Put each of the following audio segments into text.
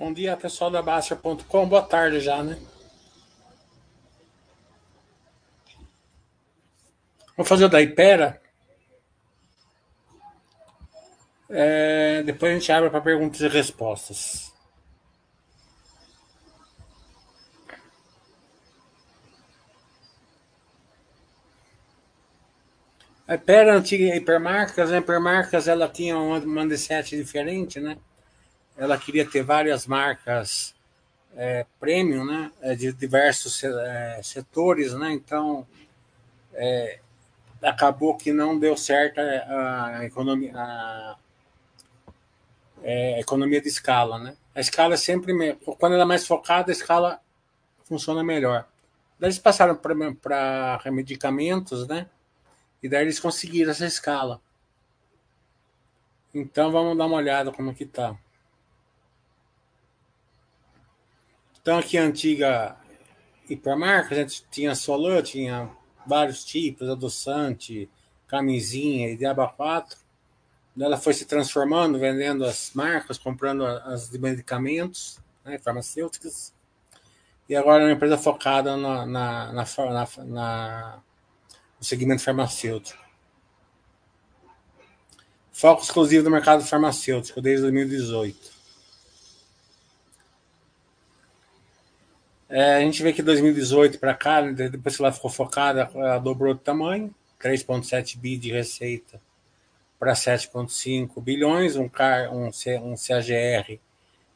Bom dia, pessoal da Baster.com. Boa tarde já, né? Vou fazer o da Ipera. É, depois a gente abre para perguntas e respostas. A Ipera antiga Hipermarcas, a Hipermarcas ela tinha uma mindset diferente, né? Ela queria ter várias marcas é, premium, né, é, de diversos é, setores, né, então é, acabou que não deu certo a, economia, a, é, a, economia de escala, né. A escala é sempre, quando ela é mais focada, a escala funciona melhor. Daí eles passaram para medicamentos, né, e daí eles conseguiram essa escala. Então vamos dar uma olhada como que tá. Então aqui a antiga hipermarca, a gente tinha Solan, tinha vários tipos, adoçante, camisinha e diaba 4. Ela foi se transformando, vendendo as marcas, comprando as de medicamentos, né, farmacêuticas. E agora é uma empresa focada na, na, na, na no segmento farmacêutico. Foco exclusivo do mercado farmacêutico desde 2018. É, a gente vê que 2018 para cá, né, depois que ela ficou focada, ela dobrou de tamanho, 3,7 bi de receita para 7,5 bilhões, um, CAR, um, um CAGR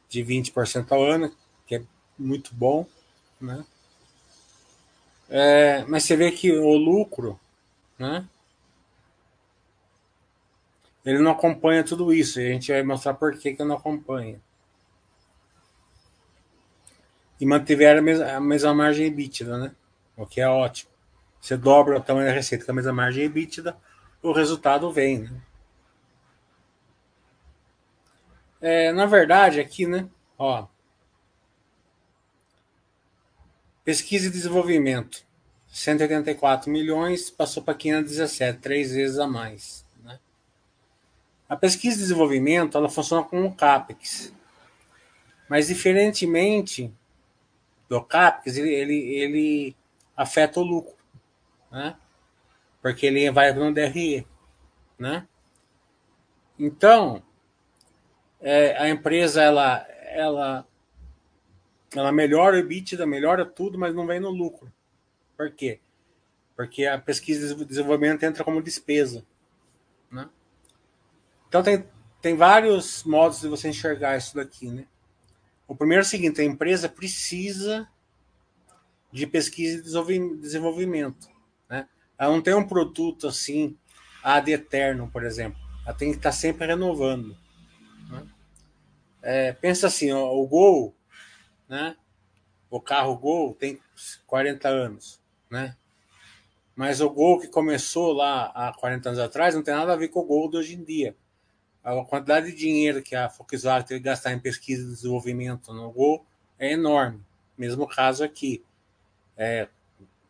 de 20% ao ano, que é muito bom. Né? É, mas você vê que o lucro, né? ele não acompanha tudo isso, e a gente vai mostrar por que, que não acompanha e mantiveram a mesma, a mesma margem EBITDA, né? O que é ótimo. Você dobra o tamanho da receita com a mesma margem EBITDA, o resultado vem, né? É, na verdade, aqui, né? Ó, pesquisa e desenvolvimento, 184 milhões, passou para 517, três vezes a mais. Né? A pesquisa e desenvolvimento ela funciona como CAPEX, mas diferentemente do CAPEX, ele, ele, ele afeta o lucro, né? Porque ele vai um DRE, né? Então, é, a empresa, ela, ela, ela melhora o EBITDA, melhora tudo, mas não vem no lucro. Por quê? Porque a pesquisa e desenvolvimento entra como despesa, né? Então, tem, tem vários modos de você enxergar isso daqui, né? O primeiro é o seguinte: a empresa precisa de pesquisa e desenvolvimento. Né? Ela não tem um produto assim, ad eterno, por exemplo. Ela tem que estar sempre renovando. Né? É, pensa assim: ó, o Gol, né? o carro Gol tem 40 anos. Né? Mas o Gol que começou lá há 40 anos atrás não tem nada a ver com o Gol de hoje em dia a quantidade de dinheiro que a Volkswagen teve que gastar em pesquisa e desenvolvimento no Gol é enorme. Mesmo caso aqui. É,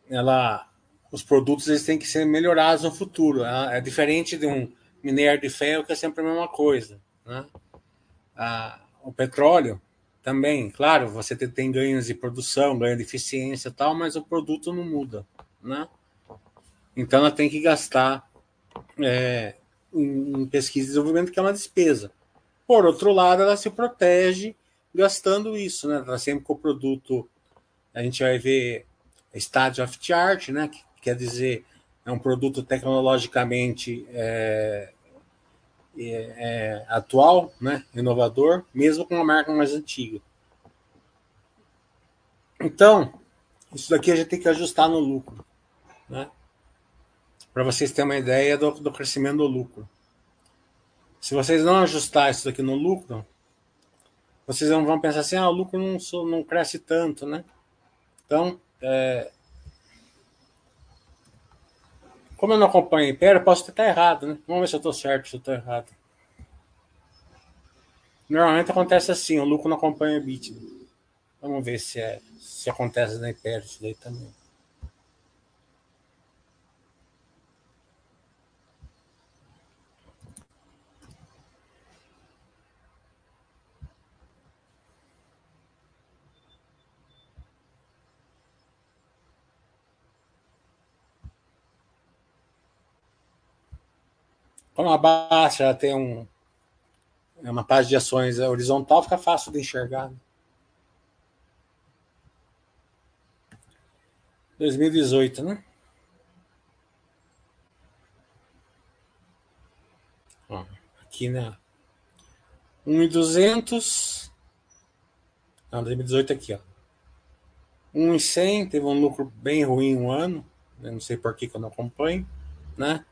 ela, os produtos eles têm que ser melhorados no futuro. É, diferente de um minério de ferro, que é sempre a mesma coisa. Né? o petróleo também, claro, você tem ganhos de produção, ganho de eficiência e tal, mas o produto não muda. Né? Então ela tem que gastar é, em pesquisa e desenvolvimento, que é uma despesa. Por outro lado, ela se protege gastando isso, né? Ela sempre com o produto, a gente vai ver state of the art, né? Que quer dizer, é um produto tecnologicamente é, é, é, atual, né? Inovador, mesmo com uma marca mais antiga. Então, isso daqui a gente tem que ajustar no lucro, né? Para vocês terem uma ideia do, do crescimento do lucro. Se vocês não ajustar isso aqui no lucro, vocês vão pensar assim, ah, o lucro não, não cresce tanto, né? Então, é... como eu não acompanho Império, posso estar errado, né? Vamos ver se eu estou certo, se eu estou errado. Normalmente acontece assim, o lucro não acompanha o bit. Vamos ver se, é, se acontece na Império isso daí também. Como a baixa ela tem um, é uma página de ações horizontal, fica fácil de enxergar. 2018, né? Ó, aqui na 1,200. Não, 2018 aqui, ó. 1,100, teve um lucro bem ruim um ano, eu não sei por que, que eu não acompanho, né?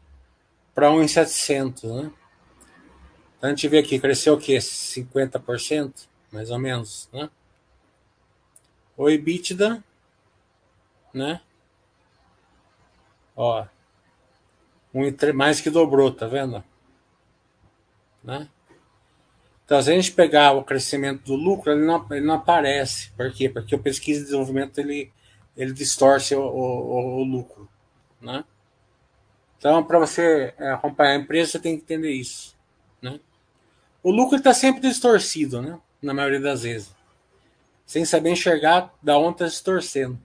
Para 1,700, né? Então a gente vê aqui, cresceu o quê? 50%, mais ou menos, né? O EBITDA, né? Ó, um, mais que dobrou, tá vendo? Né? Então, se a gente pegar o crescimento do lucro, ele não, ele não aparece. Por quê? Porque o pesquisa e desenvolvimento ele, ele distorce o, o, o lucro. Né? Então, para você é, acompanhar a empresa, você tem que entender isso. Né? O lucro está sempre distorcido, né? na maioria das vezes. Sem saber enxergar da onde está distorcendo.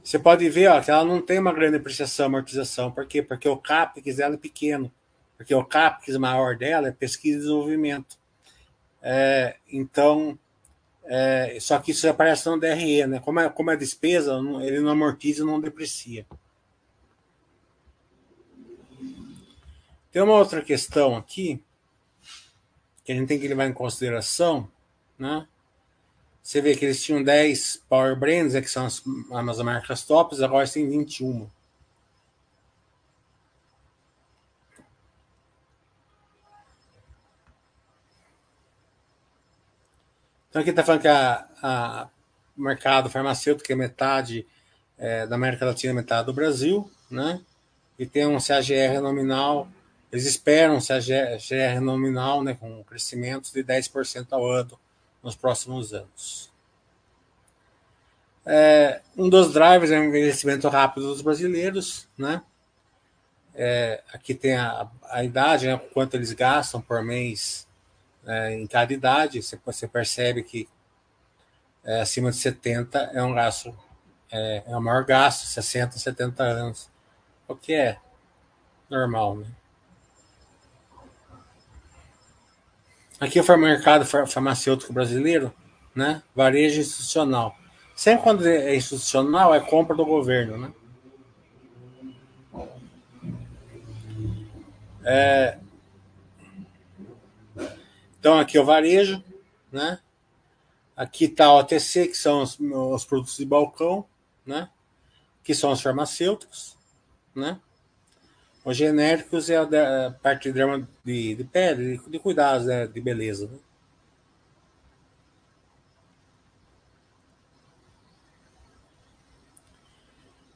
Você pode ver ó, que ela não tem uma grande depreciação amortização. Por quê? Porque o CAPEX dela é pequeno. Porque o CAPEX maior dela é pesquisa e desenvolvimento. É, então, é, só que isso aparece no DRE, né? Como é, como é despesa, ele não amortiza não deprecia. Tem uma outra questão aqui que a gente tem que levar em consideração, né? Você vê que eles tinham 10 Power Brands, né, que são as, as marcas tops, agora tem 21. Então aqui está falando que o mercado farmacêutico é metade é, da América Latina, metade do Brasil, né? E tem um CAGR nominal, eles esperam um CAGR nominal, né, com crescimento de 10% ao ano nos próximos anos. É, um dos drivers é o envelhecimento rápido dos brasileiros, né? É, aqui tem a, a idade, né, quanto eles gastam por mês é, em cada idade. Você, você percebe que é, acima de 70 é um gasto, é, é o maior gasto, 60, 70 anos, o que é normal, né? Aqui foi o mercado farmacêutico brasileiro, né? Varejo institucional. Sempre quando é institucional, é compra do governo, né? É... Então, aqui é o varejo, né? Aqui está o OTC, que são os, os, produtos de balcão, né? Que são os farmacêuticos, né? Os genéricos é a, a parte de, de, de pele, de, de cuidados, né? de beleza. Né?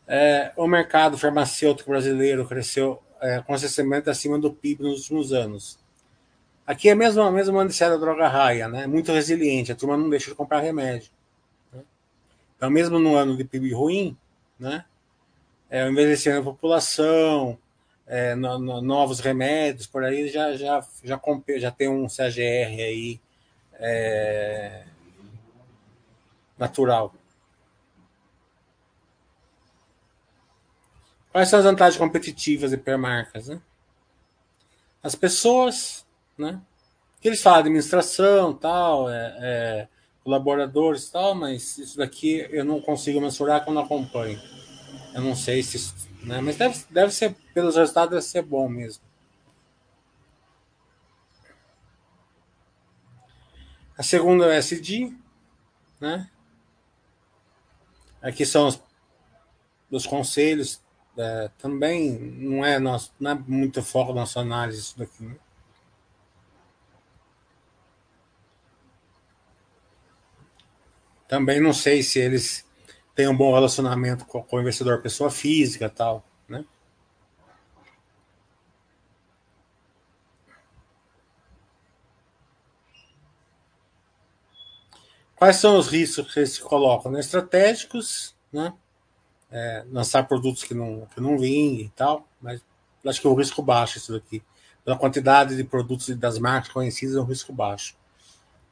É, o mercado farmacêutico brasileiro cresceu é, consistentemente acima do PIB nos últimos anos. Aqui é mesmo a mesma notícia da droga raia, né? Muito resiliente, a turma não deixa de comprar remédio. Né? Então, mesmo no ano de PIB ruim, né? É, o envelhecimento da população, é, no, no, novos remédios por aí já já já, já tem um CAGR aí é, natural. Quais são as vantagens competitivas de hipermarcas? Né? As pessoas, né? Que eles falam administração, tal, é, é, colaboradores, tal, mas isso daqui eu não consigo mensurar quando acompanho. Eu não sei se né? Mas deve, deve ser, pelos resultados, deve ser bom mesmo. A segunda é o SD, né? Aqui são os, os conselhos, é, também não é, nosso, não é muito foco da nossa análise isso daqui. Né? Também não sei se eles tem um bom relacionamento com, com o investidor pessoa física tal, né? Quais são os riscos que eles se colocam? Né? Estratégicos, né? É, lançar produtos que não, que não vinguem e tal, mas acho que é um risco baixo isso daqui. Pela quantidade de produtos das marcas conhecidas, é um risco baixo.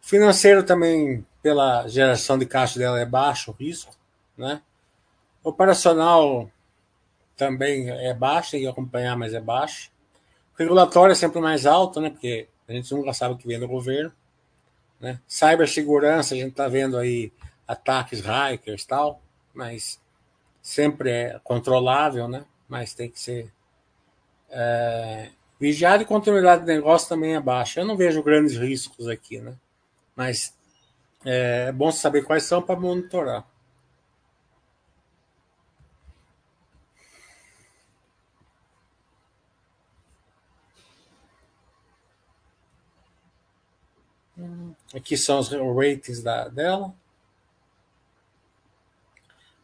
Financeiro também, pela geração de caixa dela, é baixo o risco. Né? Operacional também é baixa, tem que acompanhar, mas é baixa. O regulatório é sempre mais alto, né? Porque a gente nunca sabe o que vem do governo. Né? Cibersegurança, a gente está vendo aí ataques hackers tal, mas sempre é controlável, né? Mas tem que ser é, vigiado e continuidade de negócio também é baixa. Eu não vejo grandes riscos aqui, né? Mas é, é bom saber quais são para monitorar. Aqui são os ratings da, dela.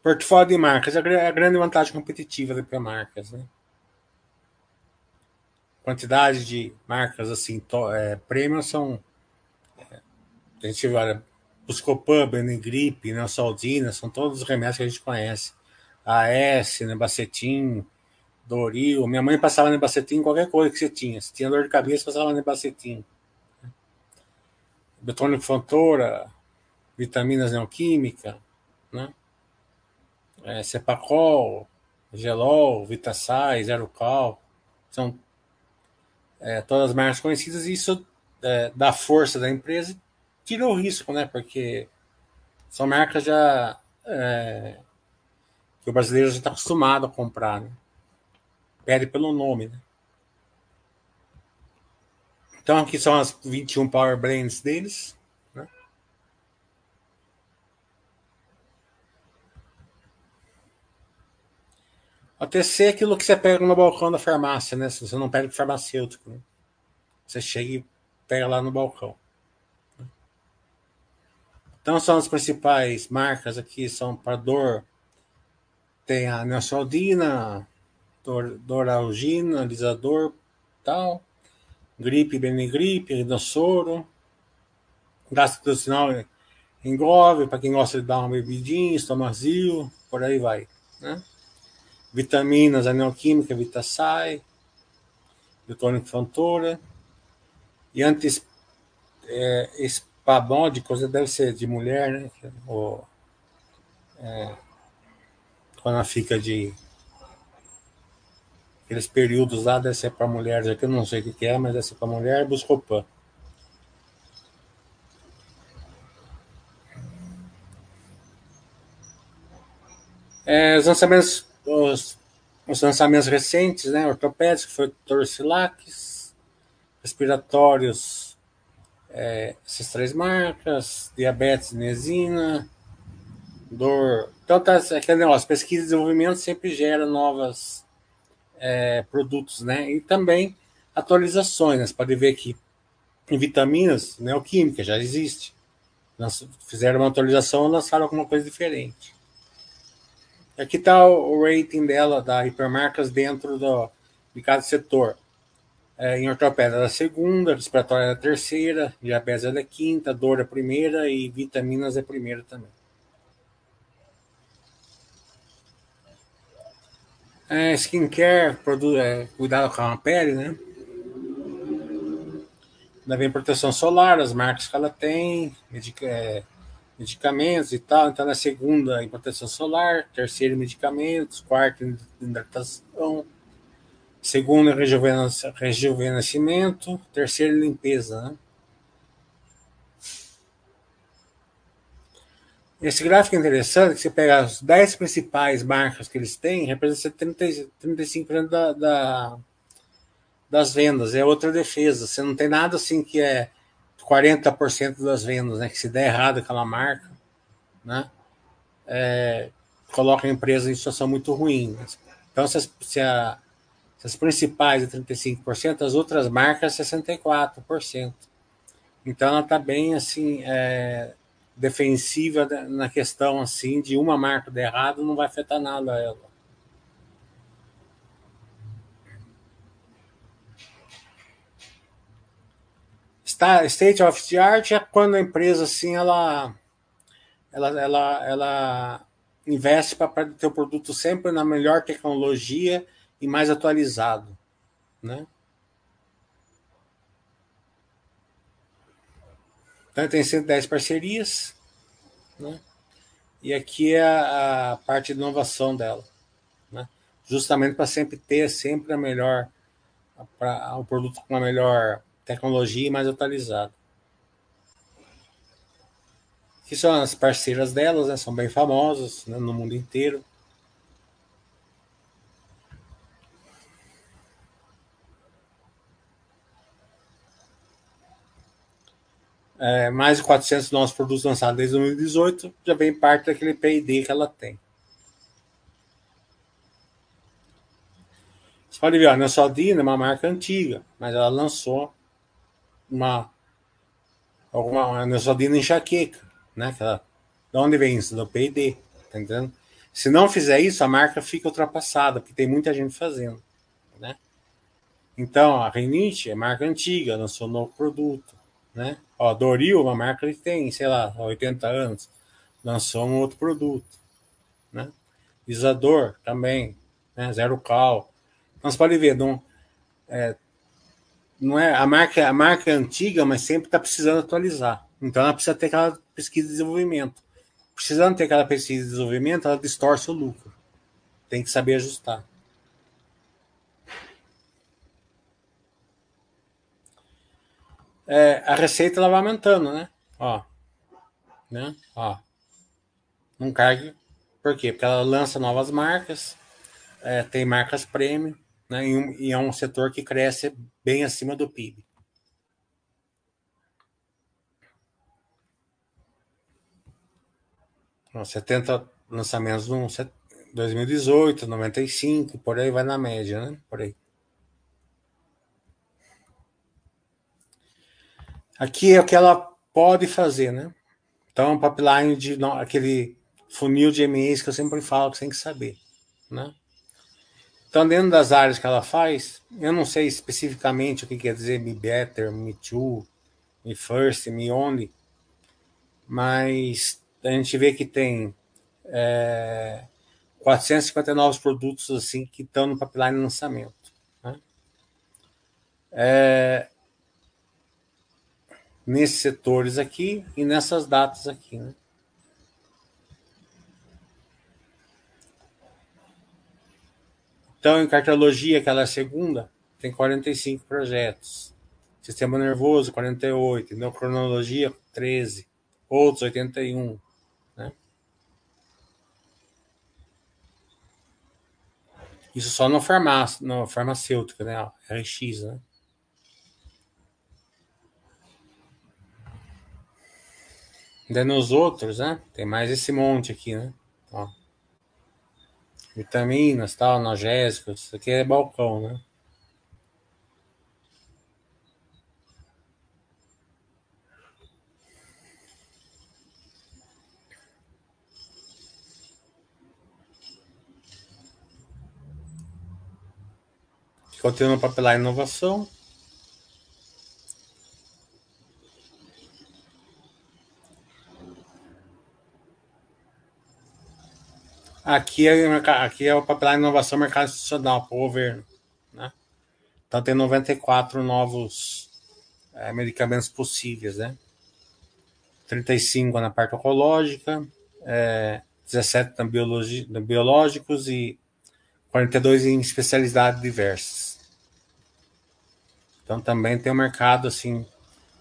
Portfólio de marcas. É a grande vantagem competitiva IP Marcas. Né? Quantidade de marcas assim, to, é, premium são. A gente olha, Buscopan, Benegripe, Neosaldina, são todos os remédios que a gente conhece. AS, Nebacetim, Doril. Minha mãe passava Nebacetim em qualquer coisa que você tinha. Se tinha dor de cabeça, passava Nebacetim. Betônico Fontoura, vitaminas neoquímica, né? É, Cepacol, Gelol, Vitasai, Zero Cal, são é, todas as marcas conhecidas e isso é, dá força da empresa tira o risco, né? Porque são marcas já é, que o brasileiro já está acostumado a comprar, né? Pede pelo nome, né? Então aqui são as 21 Power Brands deles. Né? A TC é aquilo que você pega no balcão da farmácia, né? Se você não pega farmacêutico, né? Você chega e pega lá no balcão. Então são as principais marcas aqui, são para dor. Tem a Neosaldina, Dor, Doralgina, Alisador, tal gripe, benegripe, rinossoro, gastrointestinal engove, para quem gosta de dar uma bebidinha, estomazil, por aí vai. Né? Vitaminas, aneoquímica, Vitasai, Biotônico Fantora, e antes é, espabon de coisa deve ser de mulher, né? Ou, é, quando ela fica de Aqueles períodos lá deve ser para mulheres aqui, eu não sei o que é, mas deve ser para mulher, Buscopan. É, os lançamentos, os, os, lançamentos recentes, né? Ortopédicos, foi Torcilax, respiratórios, é, essas três marcas, diabetes, nesina, dor. Então, tá, aquele negócio, pesquisa e desenvolvimento sempre gera novas é, produtos, né? E também atualizações. Né? Você pode ver que em vitaminas, neoquímica já existe. Fizeram uma atualização e lançaram alguma coisa diferente. Aqui está o rating dela, da hipermarcas, dentro do, de cada setor. É, em ortopédia da segunda, respiratória da terceira, diabetes é da quinta, dor é a primeira e vitaminas é a primeira também. É, skincare, produto, é, cuidado com a pele, né? Ainda vem proteção solar, as marcas que ela tem, é, medicamentos e tal. Então, na segunda, em proteção solar, terceiro, medicamentos, quarto, hidratação, segundo, rejuvenescimento, terceiro, limpeza, né? Esse gráfico é interessante, que você pega as 10 principais marcas que eles têm, representa 30, 35% da, da, das vendas. É outra defesa. Você não tem nada assim que é 40% das vendas, né? Que se der errado aquela marca, né? É, coloca a empresa em situação muito ruim. Então, se se a, as principais é 35%, as outras marcas 64%. Então, ela está bem assim. É, defensiva na questão assim de uma marca de errado não vai afetar nada a ela. State of the art é quando a empresa assim ela ela ela, ela investe para ter o produto sempre na melhor tecnologia e mais atualizado, né? Então tem 110 parcerias, né? E aqui é a, parte de inovação dela. Né? justamente para sempre ter sempre a melhor para o produto com a melhor tecnologia e mais atualizado. Que são as parceiras delas, né? São bem famosas né? no mundo inteiro. É, mais de 400 novos produtos lançados desde 2018 já vem parte daquele P&D que ela tem. Você pode ver, a Neosaldina é uma marca antiga, mas ela lançou uma alguma Neosaldina enxaqueca, né? Que ela, de onde vem isso? Do P&D, tá entendendo? Se não fizer isso, a marca fica ultrapassada, porque tem muita gente fazendo, né? Então, a Renite é marca antiga, lançou um novo produto, né? Ó, Doril, uma marca que tem, sei lá, 80 anos, lançou um outro produto, né? Isador também, né? Zero Cal, então você pode ver, não é, não é a marca, a marca é antiga, mas sempre está precisando atualizar. Então ela precisa ter aquela pesquisa de desenvolvimento. Precisando ter aquela pesquisa de desenvolvimento, ela distorce o lucro. Tem que saber ajustar. É, a receita ela vai aumentando, né? Ó, né? Ó, não cai. Por quê? Porque ela lança novas marcas, é, tem marcas premium, né, e, um, e é um setor que cresce bem acima do PIB. Então, 70 lançamentos no 2018, 95, por aí vai na média, né? Por aí. Aqui é o que ela pode fazer, né? Então, um pipeline de aquele funil de MEs que eu sempre falo que você tem que saber, né? Então, dentro das áreas que ela faz, eu não sei especificamente o que quer dizer Me Better, Me Too, Me First, Me Only, mas a gente vê que tem é, 450 novos produtos assim que estão no pipeline de lançamento. Né? É, nesses setores aqui e nessas datas aqui. Né? Então, em cardiologia, que ela é a segunda, tem 45 projetos. Sistema nervoso, 48. Endocronologia, 13. Outros, 81. Né? Isso só no, farmácia, no farmacêutico, né? RX, né? Daí nos outros, né? Tem mais esse monte aqui, né? Ó vitaminas, tal, analgésicos. Isso aqui é balcão, né? Continua no papelar inovação. Aqui é, aqui é o papel de inovação mercado institucional para o governo. Né? Então tem 94 novos é, medicamentos possíveis, né? 35 na parte oncológica, é, 17 na, na biológicos e 42 em especialidades diversas. Então também tem um mercado assim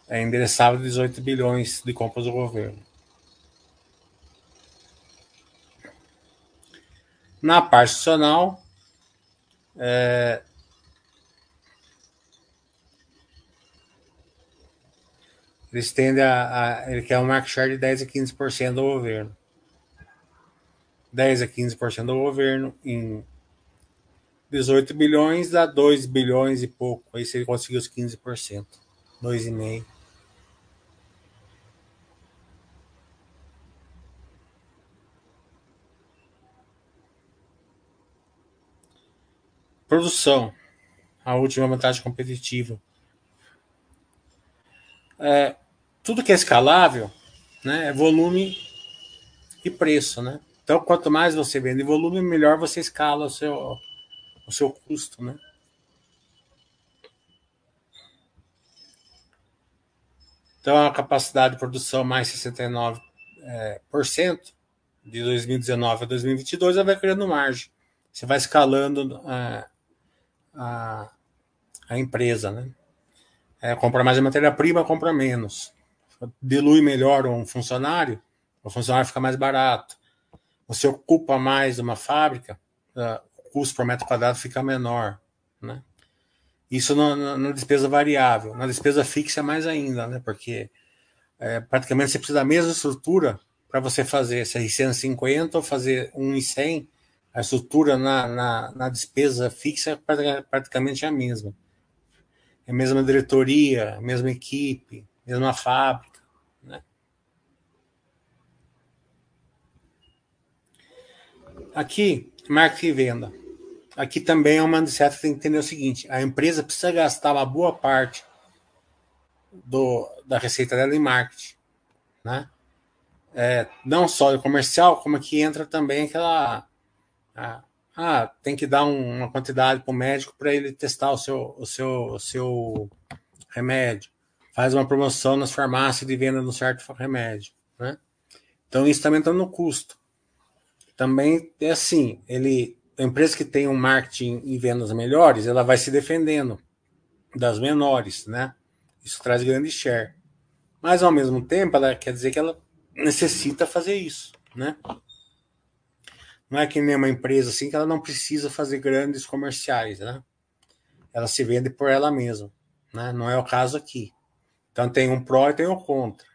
é endereçável de 18 bilhões de compras do governo. Na parte institucional, é, eles tendem a, a, Ele quer um market share de 10 a 15% do governo. 10 a 15% do governo em 18 bilhões dá 2 bilhões e pouco. Aí se ele conseguir os 15%. 2,5%. Produção, a última vantagem competitiva. É, tudo que é escalável né, é volume e preço. Né? Então, quanto mais você vende volume, melhor você escala o seu, o seu custo. Né? Então, a capacidade de produção mais 69% é, por cento, de 2019 a 2022, ela vai criando margem. você vai escalando a, a, a empresa, né? É, compra mais matéria-prima, compra menos. Dilui melhor um funcionário, o funcionário fica mais barato. Você ocupa mais uma fábrica, uh, o custo por metro quadrado fica menor, né? Isso na, na despesa variável. Na despesa fixa mais ainda, né? Porque é, praticamente você precisa da mesma estrutura para você fazer 650 ou fazer 1,100. A estrutura na, na, na despesa fixa é praticamente a mesma. É a mesma diretoria, a mesma equipe, mesma fábrica. Né? Aqui, marketing e venda. Aqui também é uma que tem que entender o seguinte: a empresa precisa gastar uma boa parte do, da receita dela em marketing, né? É, não só o comercial, como aqui entra também aquela ah, ah tem que dar um, uma quantidade para o médico para ele testar o seu, o seu, o seu remédio. Faz uma promoção nas farmácias de venda de um certo remédio, né? Então isso também está no custo. Também é assim, ele a empresa que tem um marketing e vendas melhores, ela vai se defendendo das menores, né? Isso traz grande share. Mas ao mesmo tempo, ela quer dizer que ela necessita fazer isso, né? Não é que nem uma empresa assim que ela não precisa fazer grandes comerciais, né? Ela se vende por ela mesma, né? Não é o caso aqui. Então tem um pró e tem um contra.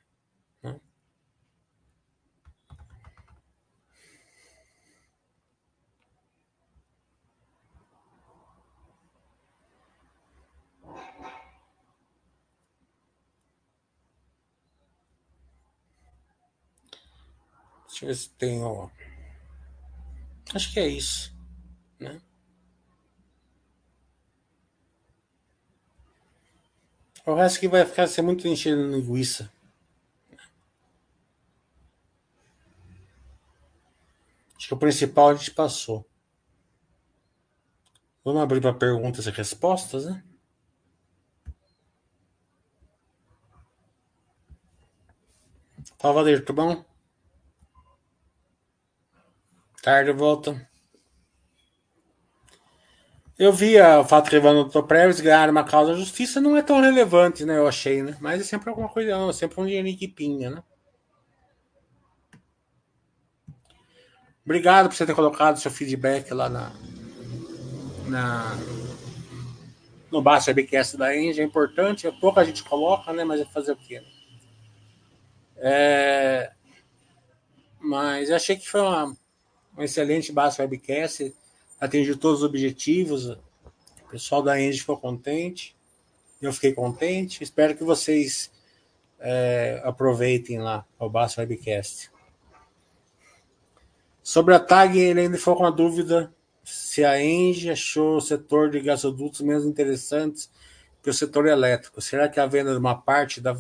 Deixa eu ver se tem. Ó. Acho que é isso. Né? O resto que vai ficar ser muito enchendo linguiça. Acho que o principal a gente passou. Vamos abrir para perguntas e respostas, né? Fala, Valer, tudo bom? Tarde volta. Eu vi o fato que Dr. Preves ganhar uma causa de justiça não é tão relevante, né? Eu achei, né? Mas é sempre alguma coisa, não, é sempre um dinheirinho que pinga, né? Obrigado por você ter colocado seu feedback lá na, na no Baixo Webcast da Engie. É importante, é pouca gente coloca, né? Mas é fazer o quê? Né? É, mas eu achei que foi uma, um excelente base webcast, atingiu todos os objetivos. O pessoal da Engie ficou contente, eu fiquei contente. Espero que vocês é, aproveitem lá o Basso Webcast. Sobre a TAG, ele ainda ficou com a dúvida se a Engie achou o setor de gasodutos menos interessantes que o setor elétrico. Será que a venda de uma parte da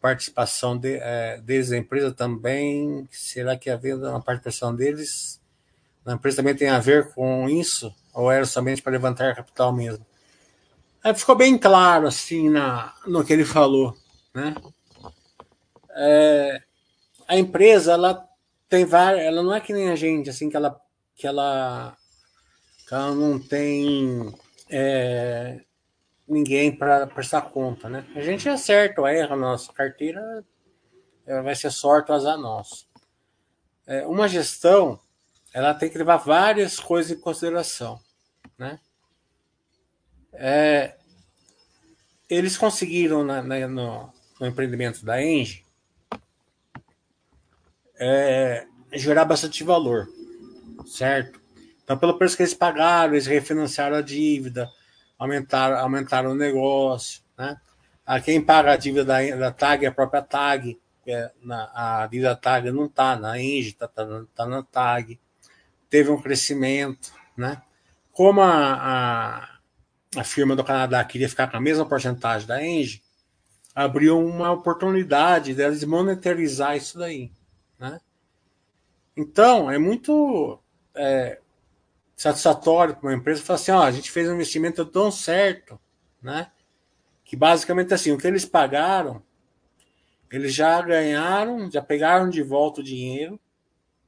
participação de, é, deles na empresa também? Será que a venda uma participação deles na empresa também tem a ver com isso? Ou era somente para levantar capital mesmo? Aí ficou bem claro, assim, na, no que ele falou, né? É, a empresa, ela tem várias, ela não é que nem a gente, assim, que ela, que ela, que ela não tem é, ninguém para prestar conta, né? A gente acerta ou erra a nossa carteira, vai ser sorte ou azar nosso. É, uma gestão, ela tem que levar várias coisas em consideração, né? É, eles conseguiram na, na, no, no, empreendimento da Engie é, gerar bastante valor, certo? Então, pelo preço que eles pagaram, eles refinanciaram a dívida, aumentaram, aumentaram o negócio, né? A quem paga a dívida da, da TAG é a própria TAG, é, na, a dívida da TAG não está na Engie, está tá, tá na TAG teve um crescimento, né? Como a, a, a firma do Canadá queria ficar com a mesma porcentagem da Engie, abriu uma oportunidade deles monetarizar isso daí, né? Então, é muito é, satisfatório para uma empresa falar assim, ó, a gente fez um investimento tão certo, né? Que basicamente assim, o que eles pagaram, eles já ganharam, já pegaram de volta o dinheiro,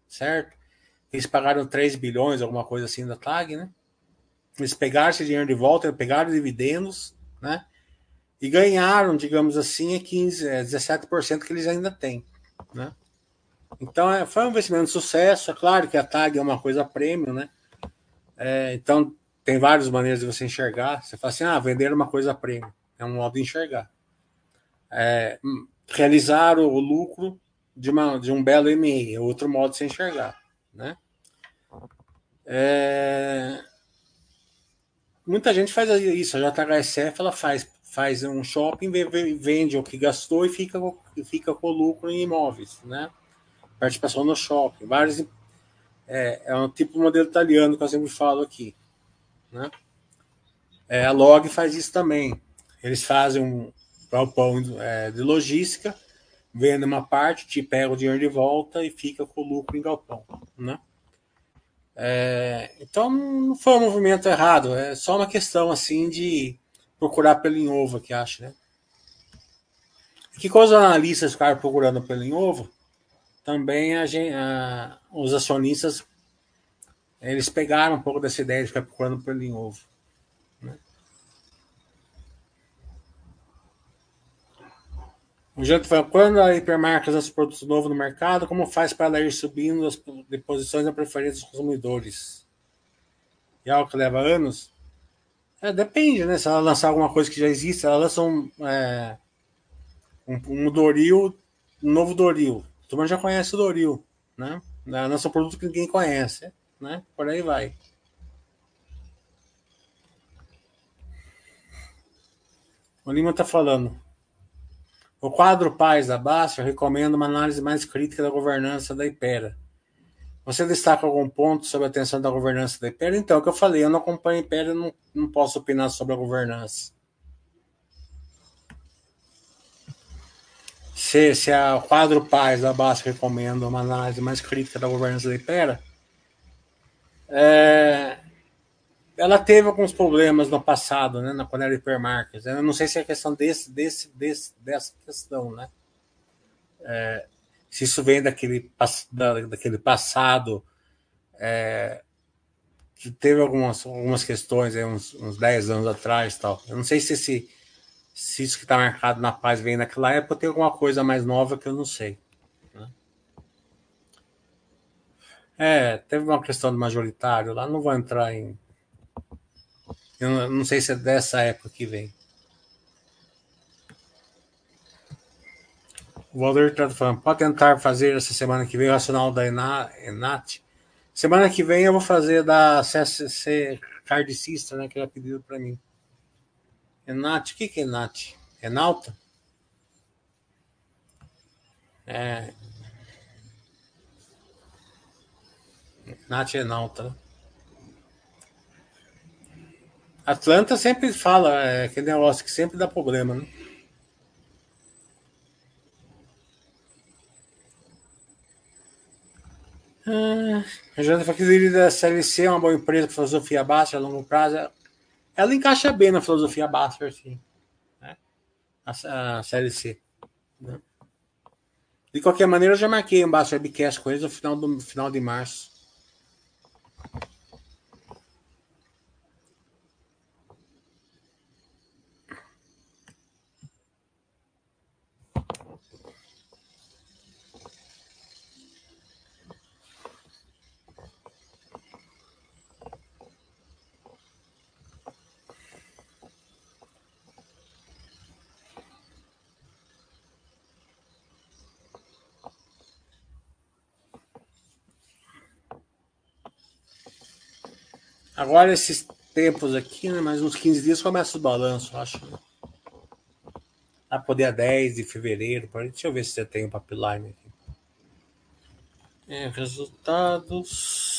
certo? Eles pagaram 3 bilhões, alguma coisa assim da TAG, né? Eles pegaram esse dinheiro de volta, pegaram dividendos, né? E ganharam, digamos assim, 15, é 17% que eles ainda têm, né? Então é, foi um investimento de sucesso. É claro que a TAG é uma coisa premium, né? É, então tem várias maneiras de você enxergar. Você fala assim, ah, vender uma coisa premium. É um modo de enxergar. É, realizar o lucro de, uma, de um belo ME, é outro modo de se enxergar, né? É, muita gente faz isso. A JHSF ela faz, faz um shopping, vende o que gastou e fica, fica com lucro em imóveis, né? Participação no shopping. Vários, é, é um tipo de modelo italiano que eu sempre falo aqui, né? É, a Log faz isso também. Eles fazem um galpão é, de logística, vendem uma parte, te pega o dinheiro de volta e fica com o lucro em galpão, né? É, então não foi um movimento errado, é só uma questão assim de procurar pelo em ovo que acho, né? Que coisa os analistas ficaram procurando pelo em ovo, também a, a, os acionistas eles pegaram um pouco dessa ideia de ficar procurando pelo em ovo. O Janto fala, quando a hipermarcas lança produtos novos no mercado, como faz para ir subindo as posições da preferência dos consumidores? E é algo que leva anos? É, depende, né? Se ela lançar alguma coisa que já existe, ela lança um, é, um, um Doril, um novo Doril. Todo mundo já conhece o Doril, né? Ela lança um produto que ninguém conhece, né? Por aí vai. O Lima está falando. O quadro Paz da Baixa recomenda uma análise mais crítica da governança da Ipera. Você destaca algum ponto sobre a atenção da governança da Ipera? Então, é o que eu falei, eu não acompanho a Ipera, não, não posso opinar sobre a governança. Se, se a quadro Paz da Baixa recomenda uma análise mais crítica da governança da Ipera, é, ela teve alguns problemas no passado, né, quando era hipermarket. Eu não sei se é questão desse, desse, desse, dessa questão, né? É, se isso vem daquele, daquele passado é, que teve algumas, algumas questões aí, uns, uns 10 anos atrás tal. Eu não sei se, esse, se isso que está marcado na paz vem naquela época ou tem alguma coisa mais nova que eu não sei. Né? É, teve uma questão do majoritário lá, não vou entrar em eu não sei se é dessa época que vem. O Walter está falando, pode tentar fazer essa semana que vem o racional da Enat. Semana que vem eu vou fazer da CSC cardicista, né, que ela pediu para mim. Enat, o que, que é Enat? Enalta? É. Enat é Enalta, né? Atlanta sempre fala, é aquele negócio que sempre dá problema, né? Ah, a Jonathan falou da CLC é uma boa empresa com filosofia baixa a longo prazo. Ela encaixa bem na filosofia baixa, assim. Né? A, a CLC. Né? De qualquer maneira, eu já marquei um baixo webcast com eles no final, do, final de março. Agora, esses tempos aqui, né, mais uns 15 dias, começa o balanço, acho. Né? A poder a 10 de fevereiro. Deixa eu ver se você tem o pipeline aqui. É, resultados.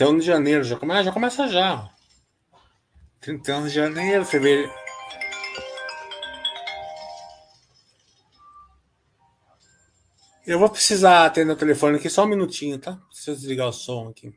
31 de janeiro, já começa, já começa já. 31 de janeiro, fevereiro. Eu vou precisar atender o telefone aqui só um minutinho, tá? Preciso desligar o som aqui.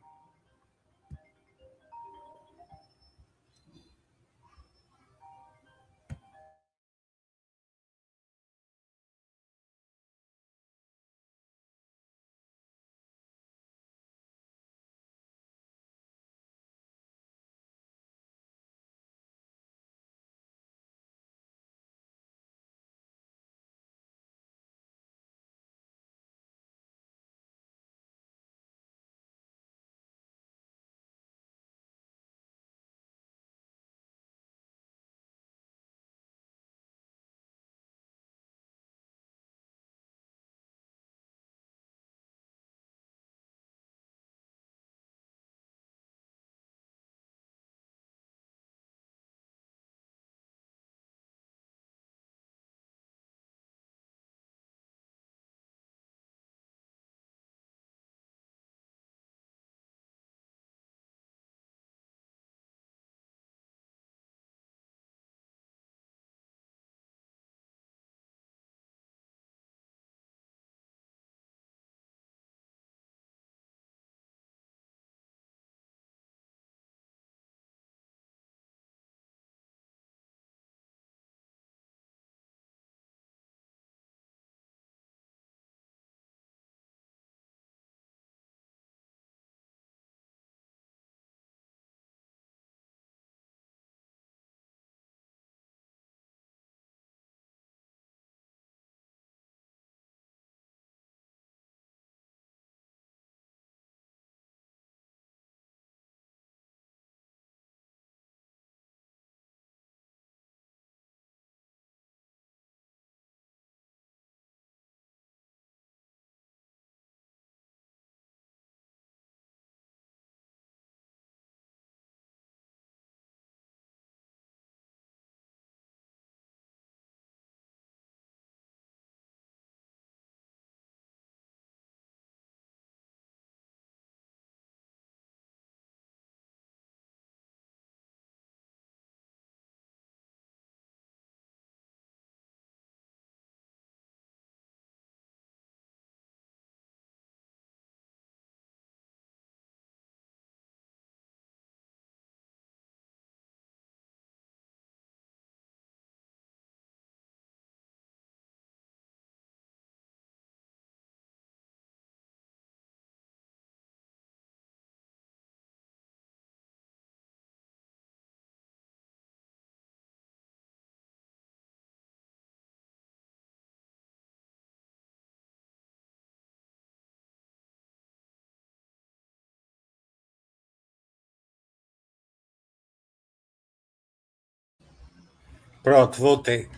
Pronto, voltei.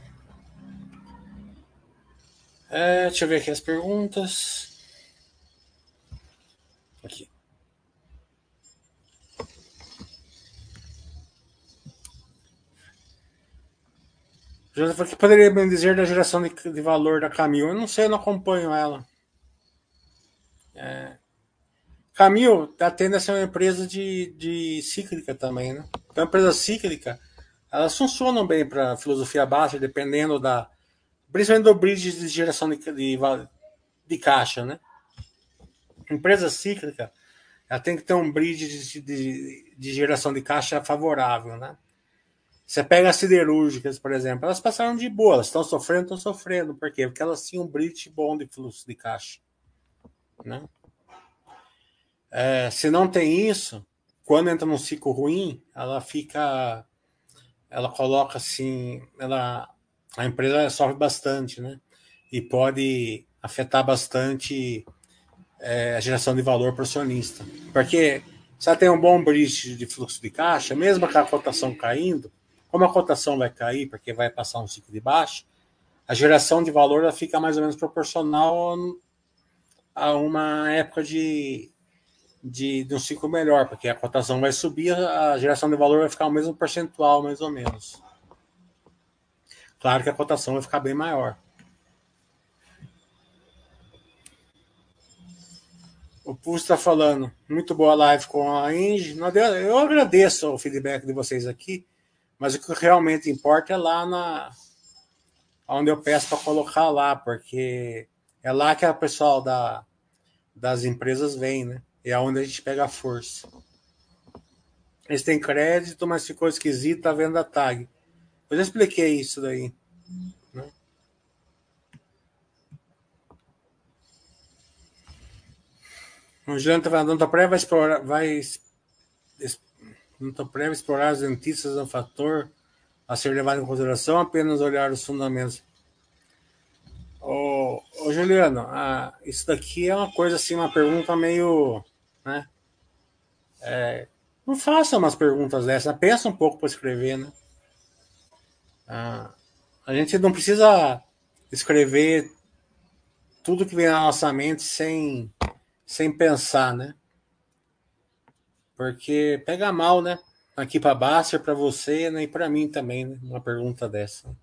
É, deixa eu ver aqui as perguntas. Aqui. José, o que poderia me dizer da geração de, de, valor da Camil? Eu não sei, eu não acompanho ela. É. Camil tende a ser uma empresa de, de cíclica também, né? Então, uma empresa cíclica, elas funcionam bem para filosofia baixa, dependendo da. Principalmente do bridge de geração de, de, de caixa, né? Empresa cíclica, ela tem que ter um bridge de, de, de geração de caixa favorável, né? Você pega as siderúrgicas, por exemplo, elas passaram de boa, elas estão sofrendo, estão sofrendo. Por quê? Porque elas tinham um bridge bom de fluxo de caixa. Né? É, se não tem isso, quando entra num ciclo ruim, ela fica ela coloca assim, ela, a empresa sofre bastante, né? E pode afetar bastante é, a geração de valor para o acionista. Porque se ela tem um bom bridge de fluxo de caixa, mesmo com a cotação caindo, como a cotação vai cair, porque vai passar um ciclo de baixa, a geração de valor ela fica mais ou menos proporcional a uma época de, de, de um ciclo melhor, porque a cotação vai subir, a geração de valor vai ficar o mesmo percentual, mais ou menos. Claro que a cotação vai ficar bem maior. O Pulso está falando, muito boa live com a Inge. Eu agradeço o feedback de vocês aqui, mas o que realmente importa é lá na onde eu peço para colocar lá, porque é lá que o pessoal da, das empresas vem, né? É onde a gente pega a força. Eles têm crédito, mas ficou esquisito a venda tag. Eu já expliquei isso daí. Né? O Juliano está falando, a pré vai explorar, vai, a pré vai explorar os dentistas é um fator a ser levado em consideração, apenas olhar os fundamentos. Ô, ô Juliano, ah, isso daqui é uma coisa assim, uma pergunta meio, né? É, não faça umas perguntas dessas, pensa um pouco para escrever, né? Ah, a gente não precisa escrever tudo que vem na nossa mente sem, sem pensar, né? Porque pega mal, né? Aqui para Basser, para você né? e para mim também, né? Uma pergunta dessa.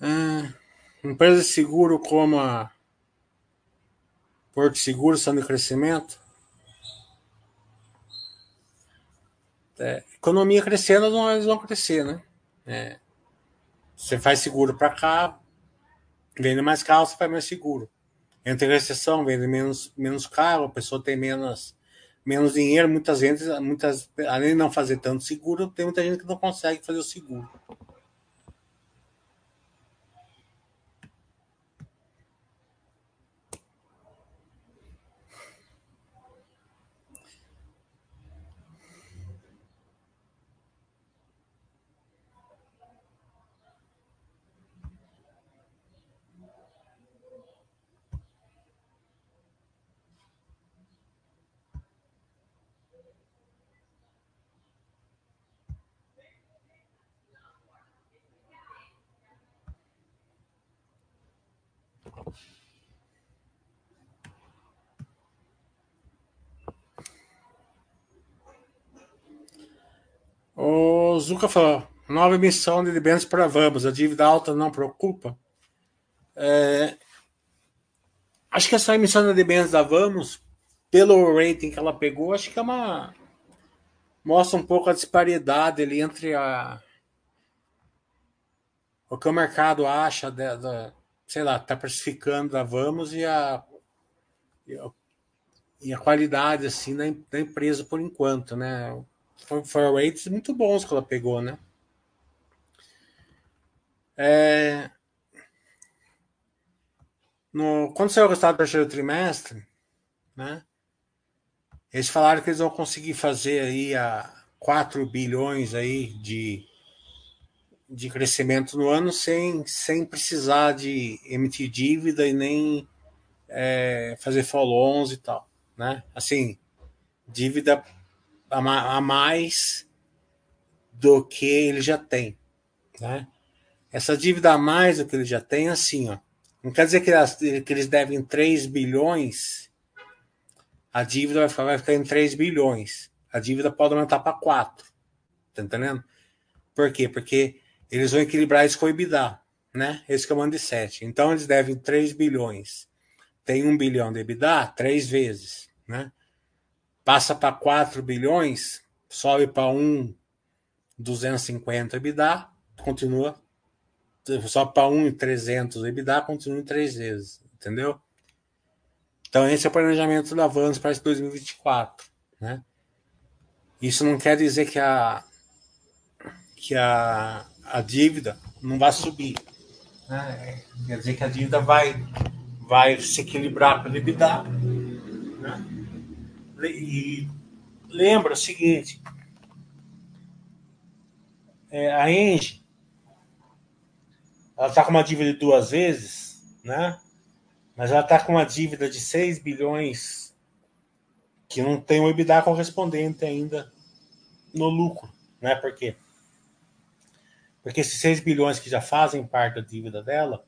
Ah, empresa de seguro como a Porto Seguro de crescimento? É, economia crescendo, não, eles vão crescer, né? É, você faz seguro para cá, vende mais carro, você faz mais seguro. Entra em recessão, vende menos, menos carro, a pessoa tem menos, menos dinheiro. Muitas vezes, muitas, além de não fazer tanto seguro, tem muita gente que não consegue fazer o seguro. O Zuka falou: nova emissão de debêntures para Vamos, a dívida alta não preocupa? É, acho que essa emissão de debêntures da Vamos, pelo rating que ela pegou, acho que é uma. mostra um pouco a disparidade ali entre a. o que o mercado acha da, da sei lá, está precificando da Vamos e a, e a qualidade assim da, da empresa por enquanto, né? Foram rates muito bons que ela pegou, né? É... No, quando saiu o resultado do terceiro trimestre, né? Eles falaram que eles vão conseguir fazer aí a 4 bilhões aí de, de crescimento no ano sem, sem precisar de emitir dívida e nem é, fazer follow-ons e tal, né? Assim, dívida a mais do que ele já tem. Né? Essa dívida a mais do que ele já tem, assim, ó, não quer dizer que, elas, que eles devem 3 bilhões, a dívida vai ficar, vai ficar em 3 bilhões. A dívida pode aumentar para 4. Tá entendendo? Por quê? Porque eles vão equilibrar isso com o EBITDA, né? Esse que é o mando de 7. Então eles devem 3 bilhões. Tem 1 bilhão de EBITDA, três vezes, né? Passa para 4 bilhões, sobe para 1,250 EBITDA, continua, sobe para 1,300 EBITDA, continua em três vezes, entendeu? Então, esse é o planejamento da Vans para 2024, né? Isso não quer dizer que a, que a, a dívida não vai subir. Né? Quer dizer que a dívida vai, vai se equilibrar pelo EBITDA. Né? E lembra o seguinte: é, a Engie ela está com uma dívida de duas vezes, né? Mas ela está com uma dívida de 6 bilhões que não tem o EBITDA correspondente ainda no lucro, né? Por quê? Porque esses 6 bilhões que já fazem parte da dívida dela,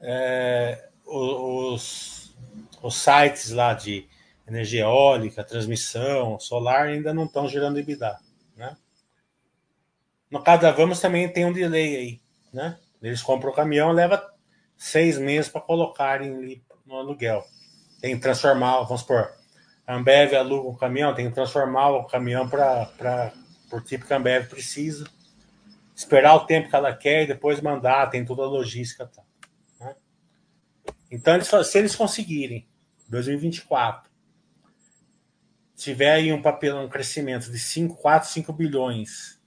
é, os, os sites lá de energia eólica, transmissão, solar ainda não estão gerando EBITDA, né? No caso da Vamos também tem um delay aí, né? Eles compram o caminhão, leva seis meses para colocarem no aluguel. Tem que transformar, vamos supor, a Ambev aluga um caminhão, tem que transformar o caminhão para o tipo que a Ambev precisa, esperar o tempo que ela quer e depois mandar, tem toda a logística. Tá, né? Então, eles, se eles conseguirem, 2024, tiver aí um papel, um crescimento de 5, 4, 5 bilhões,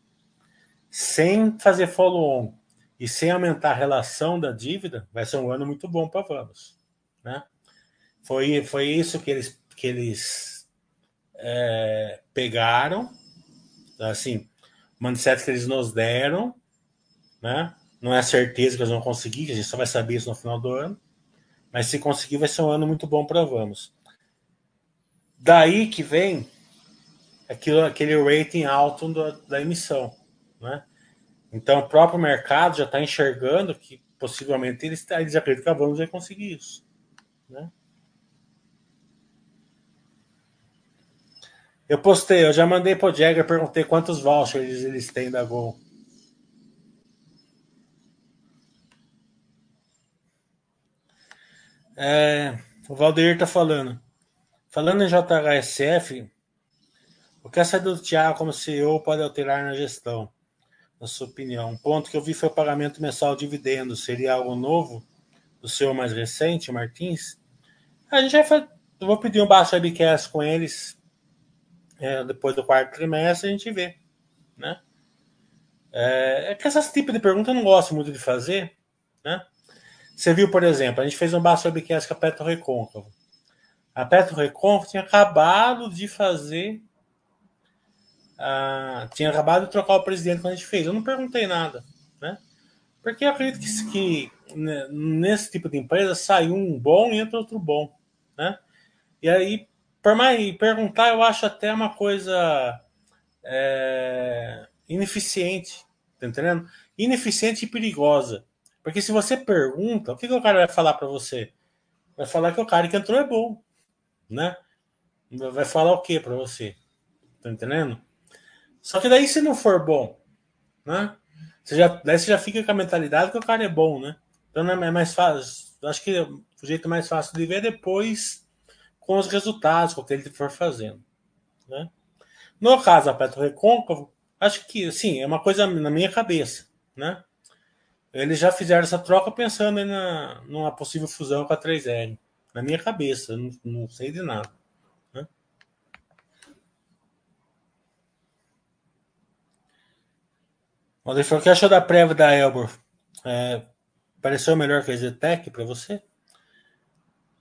sem fazer follow-on e sem aumentar a relação da dívida, vai ser um ano muito bom para Vamos. Né? Foi, foi isso que eles, que eles é, pegaram, assim, o mindset que eles nos deram, né? Não é certeza que eles vão conseguir, a gente só vai saber isso no final do ano. Mas se conseguir, vai ser um ano muito bom para Vamos. Daí que vem aquilo, aquele rating alto da, da emissão. Né? Então, o próprio mercado já está enxergando que possivelmente eles, eles acreditam que a Vamos vai conseguir isso. Né? Eu postei, eu já mandei pro Jagger, perguntei quantos vouchers eles têm da Gol. É, o Valdeir tá falando. Falando em JHSF, o que a saída do Thiago como CEO pode alterar na gestão? Na sua opinião? Um ponto que eu vi foi o pagamento mensal de dividendos. Seria algo novo do seu mais recente, Martins? A gente vai fazer, vou pedir um baixo webcast com eles é, depois do quarto trimestre, a gente vê. Né? É, é que esses tipos de pergunta eu não gosto muito de fazer. Né? Você viu, por exemplo, a gente fez um baixo webcast com a Petro Recôncavo. A Petro Recôncavo tinha acabado de fazer. Uh, tinha acabado de trocar o presidente quando a gente fez. Eu não perguntei nada. Né? Porque eu acredito que, que né, nesse tipo de empresa sai um bom e entra outro bom. Né? E aí, por mais perguntar, eu acho até uma coisa é, ineficiente. Tá entendendo? Ineficiente e perigosa. Porque se você pergunta, o que, que o cara vai falar para você? Vai falar que o cara que entrou é bom, né? Vai falar o que para você? Tá entendendo? Só que daí se não for bom, né? Você já, daí você já fica com a mentalidade que o cara é bom, né? Então é mais fácil. Acho que o jeito mais fácil de ver é depois com os resultados, com o que ele for fazendo. Né? No caso da Petro Recôncavo, acho que sim, é uma coisa na minha cabeça. Né? Eles já fizeram essa troca pensando na, numa possível fusão com a 3R. Na minha cabeça, não, não sei de nada. Né? O falou que achou da prévia da Elbor? É, pareceu melhor que a Zetec para você?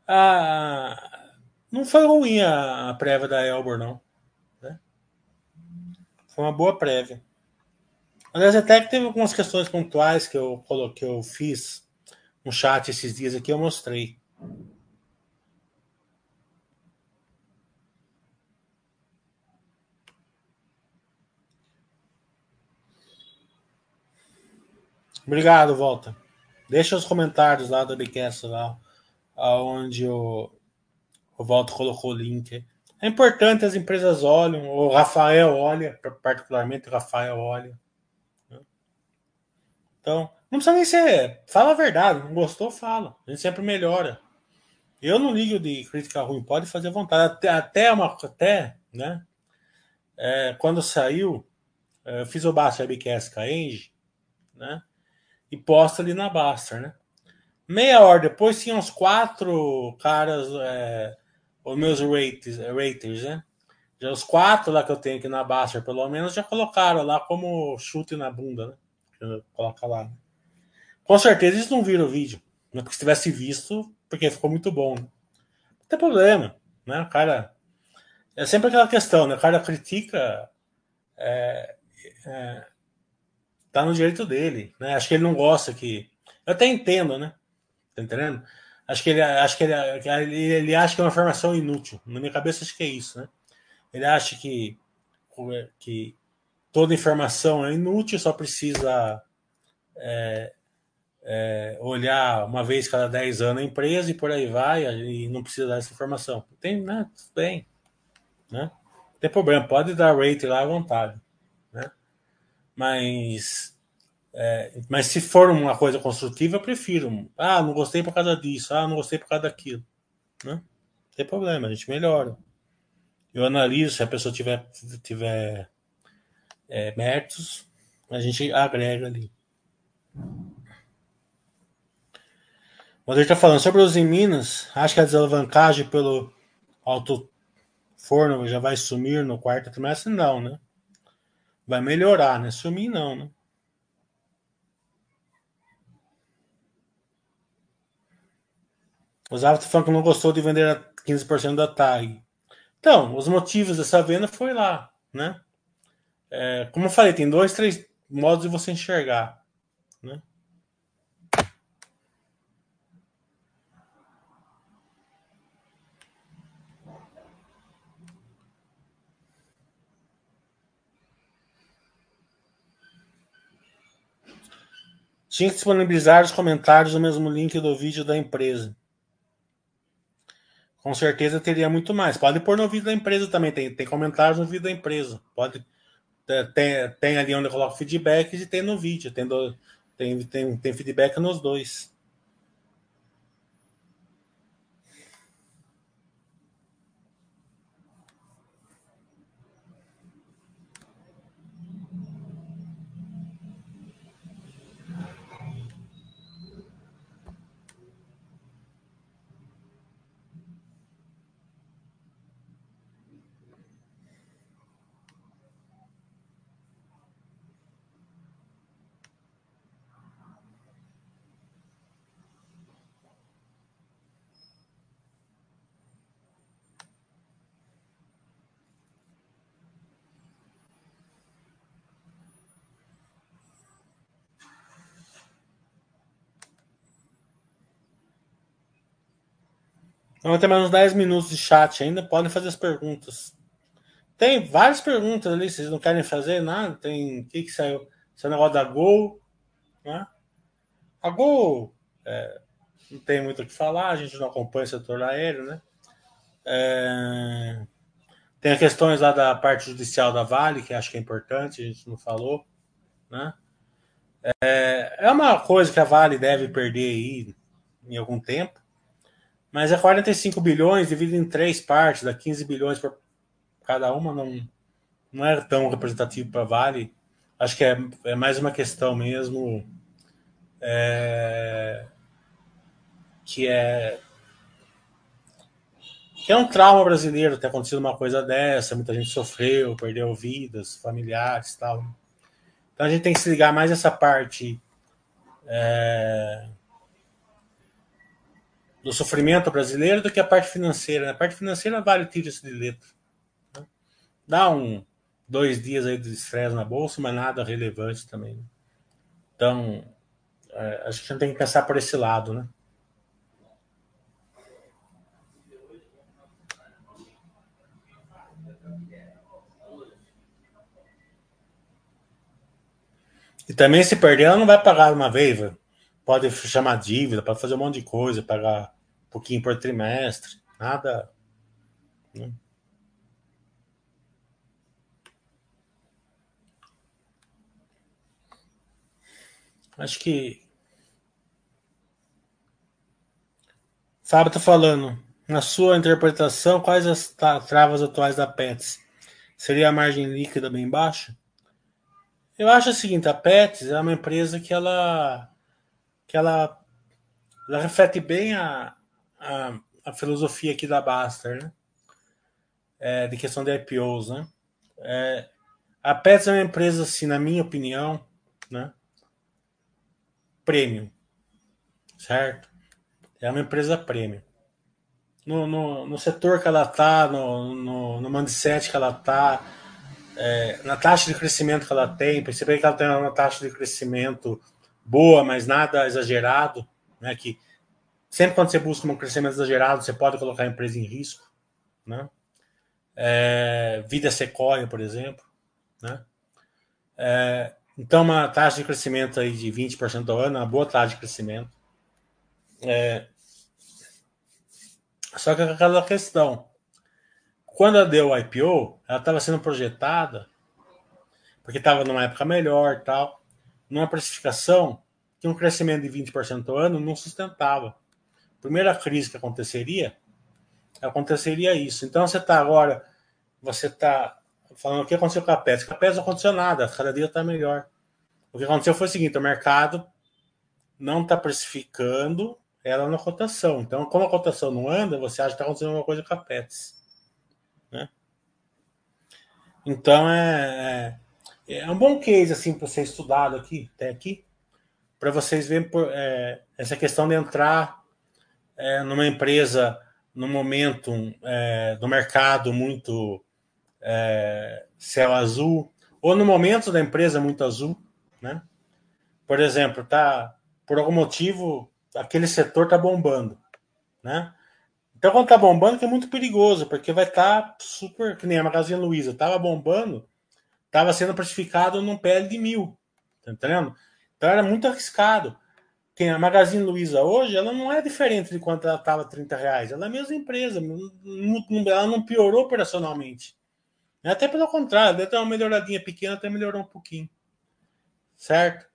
Ah, não foi ruim a, a prévia da Elbor, não. Né? Foi uma boa prévia. Até que teve algumas questões pontuais que eu eu fiz um chat esses dias aqui, eu mostrei. Obrigado, Volta. Deixa os comentários lá do Bcast lá, onde o, o Volta colocou o link. É importante as empresas olhem, o Rafael olha, particularmente o Rafael olha. Então, não precisa nem ser. Fala a verdade, não gostou, fala. A gente sempre melhora. Eu não ligo de crítica ruim, pode fazer à vontade. Até, até uma. Até, né? É, quando saiu, é, eu fiz o Basta Webcast com a Enge, né? E posta ali na Basta, né? Meia hora depois tinha uns quatro caras, é, os meus raters, raters, né? Já os quatro lá que eu tenho aqui na Basta, pelo menos, já colocaram lá como chute na bunda, né? coloca lá. Com certeza eles não viram o vídeo. Né? Porque se tivesse visto, porque ficou muito bom. Né? Não tem problema. Né? O cara. É sempre aquela questão, né? O cara critica. É, é, tá no direito dele. Né? Acho que ele não gosta que. Eu até entendo, né? Tá entendendo? Acho que ele, acho que ele, ele acha que é uma informação inútil. Na minha cabeça, acho que é isso, né? Ele acha que, que toda informação é inútil, só precisa é, é, olhar uma vez cada 10 anos a empresa e por aí vai, e não precisa dar essa informação. Tem, né? Tudo bem. Né? Não tem problema, pode dar rate lá à vontade. Mas, é, mas se for uma coisa construtiva, eu prefiro. Ah, não gostei por causa disso. Ah, não gostei por causa daquilo. Né? Não tem problema, a gente melhora. Eu analiso se a pessoa tiver, tiver é, méritos, a gente agrega ali. Mas ele está falando sobre os em Minas. Acho que a desalavancagem pelo alto forno já vai sumir no quarto trimestre? Não, né? Vai melhorar, né? Sumir não, né? O Zava tá falando que não gostou de vender a 15% da TAG. Então, os motivos dessa venda foi lá, né? É, como eu falei, tem dois, três modos de você enxergar, né? Tinha que disponibilizar os comentários no mesmo link do vídeo da empresa. Com certeza teria muito mais. Pode pôr no vídeo da empresa também. Tem, tem comentários no vídeo da empresa. Pode tem, tem ali onde eu coloco feedback e tem no vídeo. Tem, do, tem, tem, tem feedback nos dois. Vamos ter mais uns 10 minutos de chat ainda. Podem fazer as perguntas. Tem várias perguntas ali. Vocês não querem fazer nada? Tem. O que, que saiu? Esse negócio da Gol. Né? A Gol. É, não tem muito o que falar. A gente não acompanha o setor aéreo, né? É, tem questões lá da parte judicial da Vale, que acho que é importante, a gente não falou. Né? É, é uma coisa que a Vale deve perder aí em algum tempo. Mas é 45 bilhões dividido em três partes, dá 15 bilhões por cada uma, não, não é tão representativo para Vale. Acho que é, é mais uma questão mesmo é, que é que é um trauma brasileiro ter acontecido uma coisa dessa, muita gente sofreu, perdeu vidas, familiares tal. Então a gente tem que se ligar mais essa parte é, do sofrimento brasileiro do que a parte financeira. A parte financeira vale tiro de letra. Né? Dá um dois dias aí de estresse na bolsa, mas nada relevante também. Né? Então, é, a gente tem que pensar por esse lado, né? E também se perder, ela não vai pagar uma vez, velho pode chamar dívida, pode fazer um monte de coisa, pagar um pouquinho por trimestre, nada. Né? Acho que. Fábio está falando. Na sua interpretação, quais as travas atuais da Pets? Seria a margem líquida bem baixa? Eu acho o seguinte: a Pets é uma empresa que ela que ela, ela reflete bem a, a, a, filosofia aqui da Baster, né? É, de questão de IPOs, né? É, a Pets é uma empresa, assim, na minha opinião, né? Premium, certo? É uma empresa premium. No, no, no setor que ela está, no, no, no mindset que ela está, é, na taxa de crescimento que ela tem, perceber que ela tem uma taxa de crescimento boa, mas nada exagerado, né? Que sempre quando você busca um crescimento exagerado, você pode colocar a empresa em risco, né? É, vida Sequoia, por exemplo, né? É, então, uma taxa de crescimento aí de 20% ao ano, uma boa taxa de crescimento. É, só que aquela questão, quando ela deu o IPO, ela estava sendo projetada porque estava numa época melhor tal. Numa precificação que um crescimento de 20% ao ano não sustentava. Primeira crise que aconteceria, aconteceria isso. Então você está agora, você está falando o que aconteceu com a PES. Com a PES não aconteceu nada, cada dia está melhor. O que aconteceu foi o seguinte: o mercado não está precificando ela na cotação. Então, como a cotação não anda, você acha que está acontecendo alguma coisa com a PETS. Né? Então, é, é, é, um bom case assim, para ser estudado aqui, até aqui, para vocês verem por, é, essa questão de entrar é, numa empresa no momento é, do mercado muito é, céu azul, ou no momento da empresa muito azul, né? Por exemplo, tá por algum motivo aquele setor tá bombando, né? Então quando tá bombando que é muito perigoso, porque vai estar tá super, que nem a Magazine Luiza, tava bombando, tava sendo precificado num PL de mil, tá entendendo? Então era muito arriscado. Quem a Magazine Luiza hoje, ela não é diferente de quando ela estava 30 reais. Ela é a mesma empresa, ela não piorou operacionalmente. Até pelo contrário, deve ter uma melhoradinha pequena, até melhorou um pouquinho. Certo?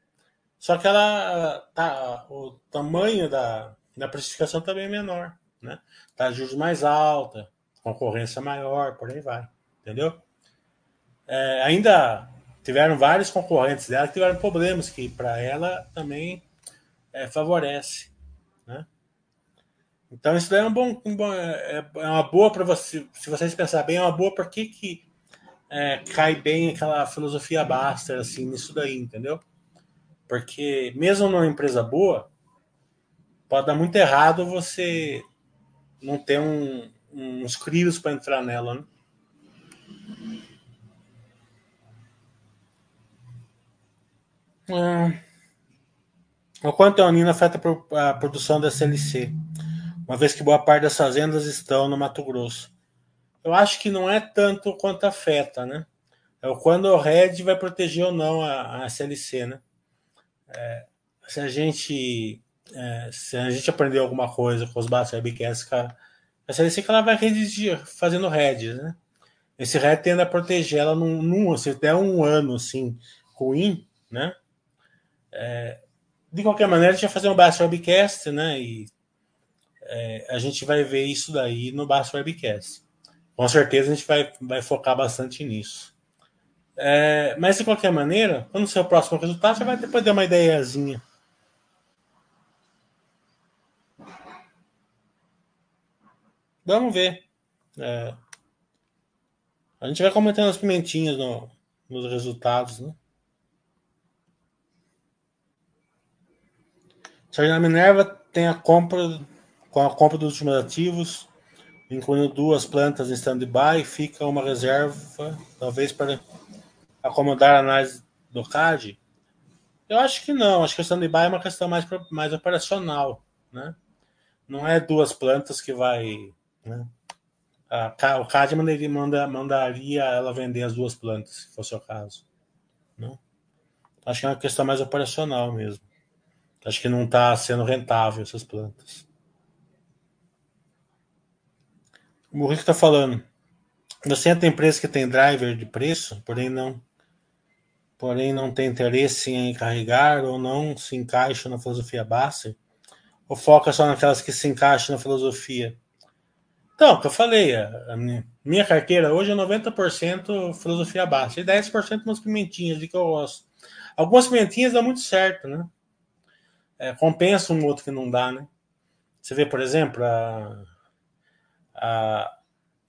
Só que ela tá, o tamanho da, da precificação também é menor, né? Tá juros mais alta, concorrência maior, por aí vai, entendeu? É, ainda tiveram vários concorrentes dela que tiveram problemas que para ela também é, favorece, né? Então isso é um bom, um bom é, é uma boa para você, se vocês pensar bem, é uma boa porque que é, cai bem aquela filosofia Baster assim nisso daí, entendeu? Porque mesmo numa empresa boa, pode dar muito errado você não ter um, uns crios para entrar nela, né? O quanto a Unina afeta a produção da SLC, uma vez que boa parte das fazendas estão no Mato Grosso. Eu acho que não é tanto quanto afeta, né? É o quando o RED vai proteger ou não a, a SLC, né? É, se a gente é, se a gente aprender alguma coisa com os Bass Webcasts, a SLC que ela vai redigir, fazendo heads, né? Esse head tende a proteger ela num, num se der um ano assim ruim, né? É, de qualquer maneira, a gente vai fazer um Bass Webcast, né? E é, a gente vai ver isso daí no Bass Webcast. Com certeza a gente vai, vai focar bastante nisso. É, mas de qualquer maneira, quando ser o próximo resultado, você vai depois ter uma ideiazinha. Vamos ver. É, a gente vai comentando as pimentinhas no, nos resultados, né? Sardina Minerva tem a compra com a compra dos últimos ativos, incluindo duas plantas em stand-by, fica uma reserva, talvez para acomodar a análise do CAD? Eu acho que não. Acho que o stand-by é uma questão mais, mais operacional. Né? Não é duas plantas que vai. Né? A, o CAD mandaria, manda, mandaria ela vender as duas plantas, se fosse o caso. Né? Acho que é uma questão mais operacional mesmo. Acho que não está sendo rentável essas plantas. O Rico está falando. Você tem empresa que tem driver de preço, porém não porém não tem interesse em carregar ou não se encaixa na filosofia Basser? Ou foca só naquelas que se encaixam na filosofia? Então, o que eu falei, a minha carteira hoje é 90% filosofia Basser e 10% umas pimentinhas de que eu gosto. Algumas pimentinhas dão muito certo, né? É, compensa um outro que não dá, né? Você vê, por exemplo, a, a,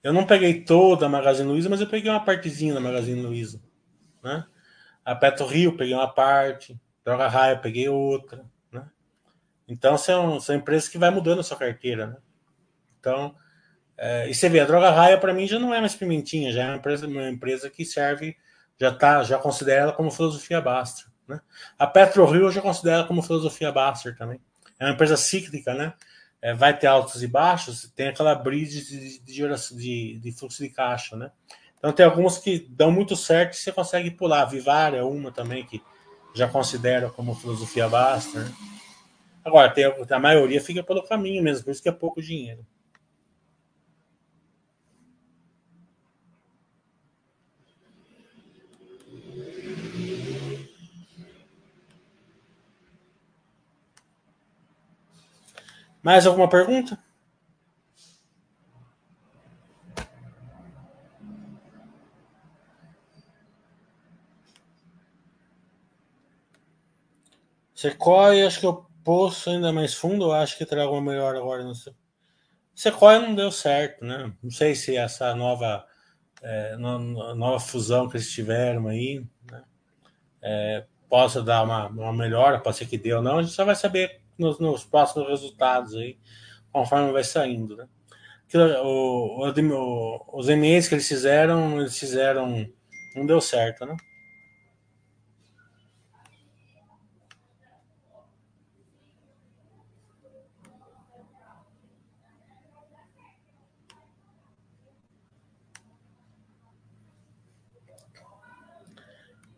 eu não peguei toda a Magazine Luiza, mas eu peguei uma partezinha da Magazine Luiza, né? A Petro Rio peguei uma parte, Droga Raia peguei outra, né? Então são, são empresas que vai mudando a sua carteira, né? Então, é, e você vê, a Droga Raia para mim já não é mais pimentinha, já é uma empresa, uma empresa que serve, já tá, já considera ela como filosofia Baster, né? A Petro Rio eu já considero como filosofia Baster também. É uma empresa cíclica, né? É, vai ter altos e baixos, tem aquela bridge de, de, de, de fluxo de caixa, né? Então tem algumas que dão muito certo e você consegue pular. Vivar é uma também que já considero como filosofia basta. Né? Agora, tem, a maioria fica pelo caminho mesmo, por isso que é pouco dinheiro. Mais alguma pergunta? Sequoia, acho que eu poço ainda mais fundo, eu acho que terá alguma melhor agora. Não sei. Sequoia não deu certo, né? Não sei se essa nova, é, nova fusão que eles tiveram aí né? é, possa dar uma, uma melhora, pode ser que dê ou não, a gente só vai saber nos, nos próximos resultados aí, conforme vai saindo, né? O, o, os e-mails que eles fizeram, eles fizeram, não deu certo, né?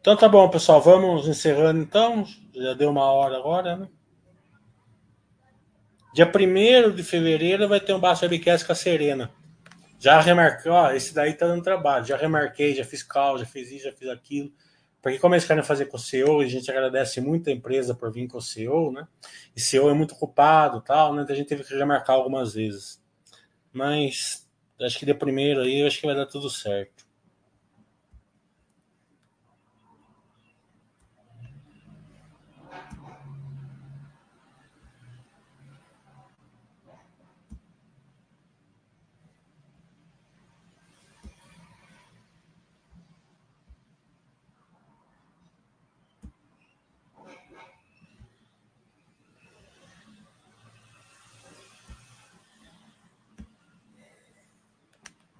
Então tá bom, pessoal. Vamos encerrando então. Já deu uma hora agora, né? Dia 1 de fevereiro vai ter um Basta Webcast com a Serena. Já remarquei, ó, esse daí tá dando trabalho. Já remarquei, já fiz call, já fiz isso, já fiz aquilo. Porque como eles querem fazer com o CEO, a gente agradece muito a empresa por vir com o CEO, né? E CEO é muito ocupado tal, né? Então a gente teve que remarcar algumas vezes. Mas acho que de primeiro aí, acho que vai dar tudo certo.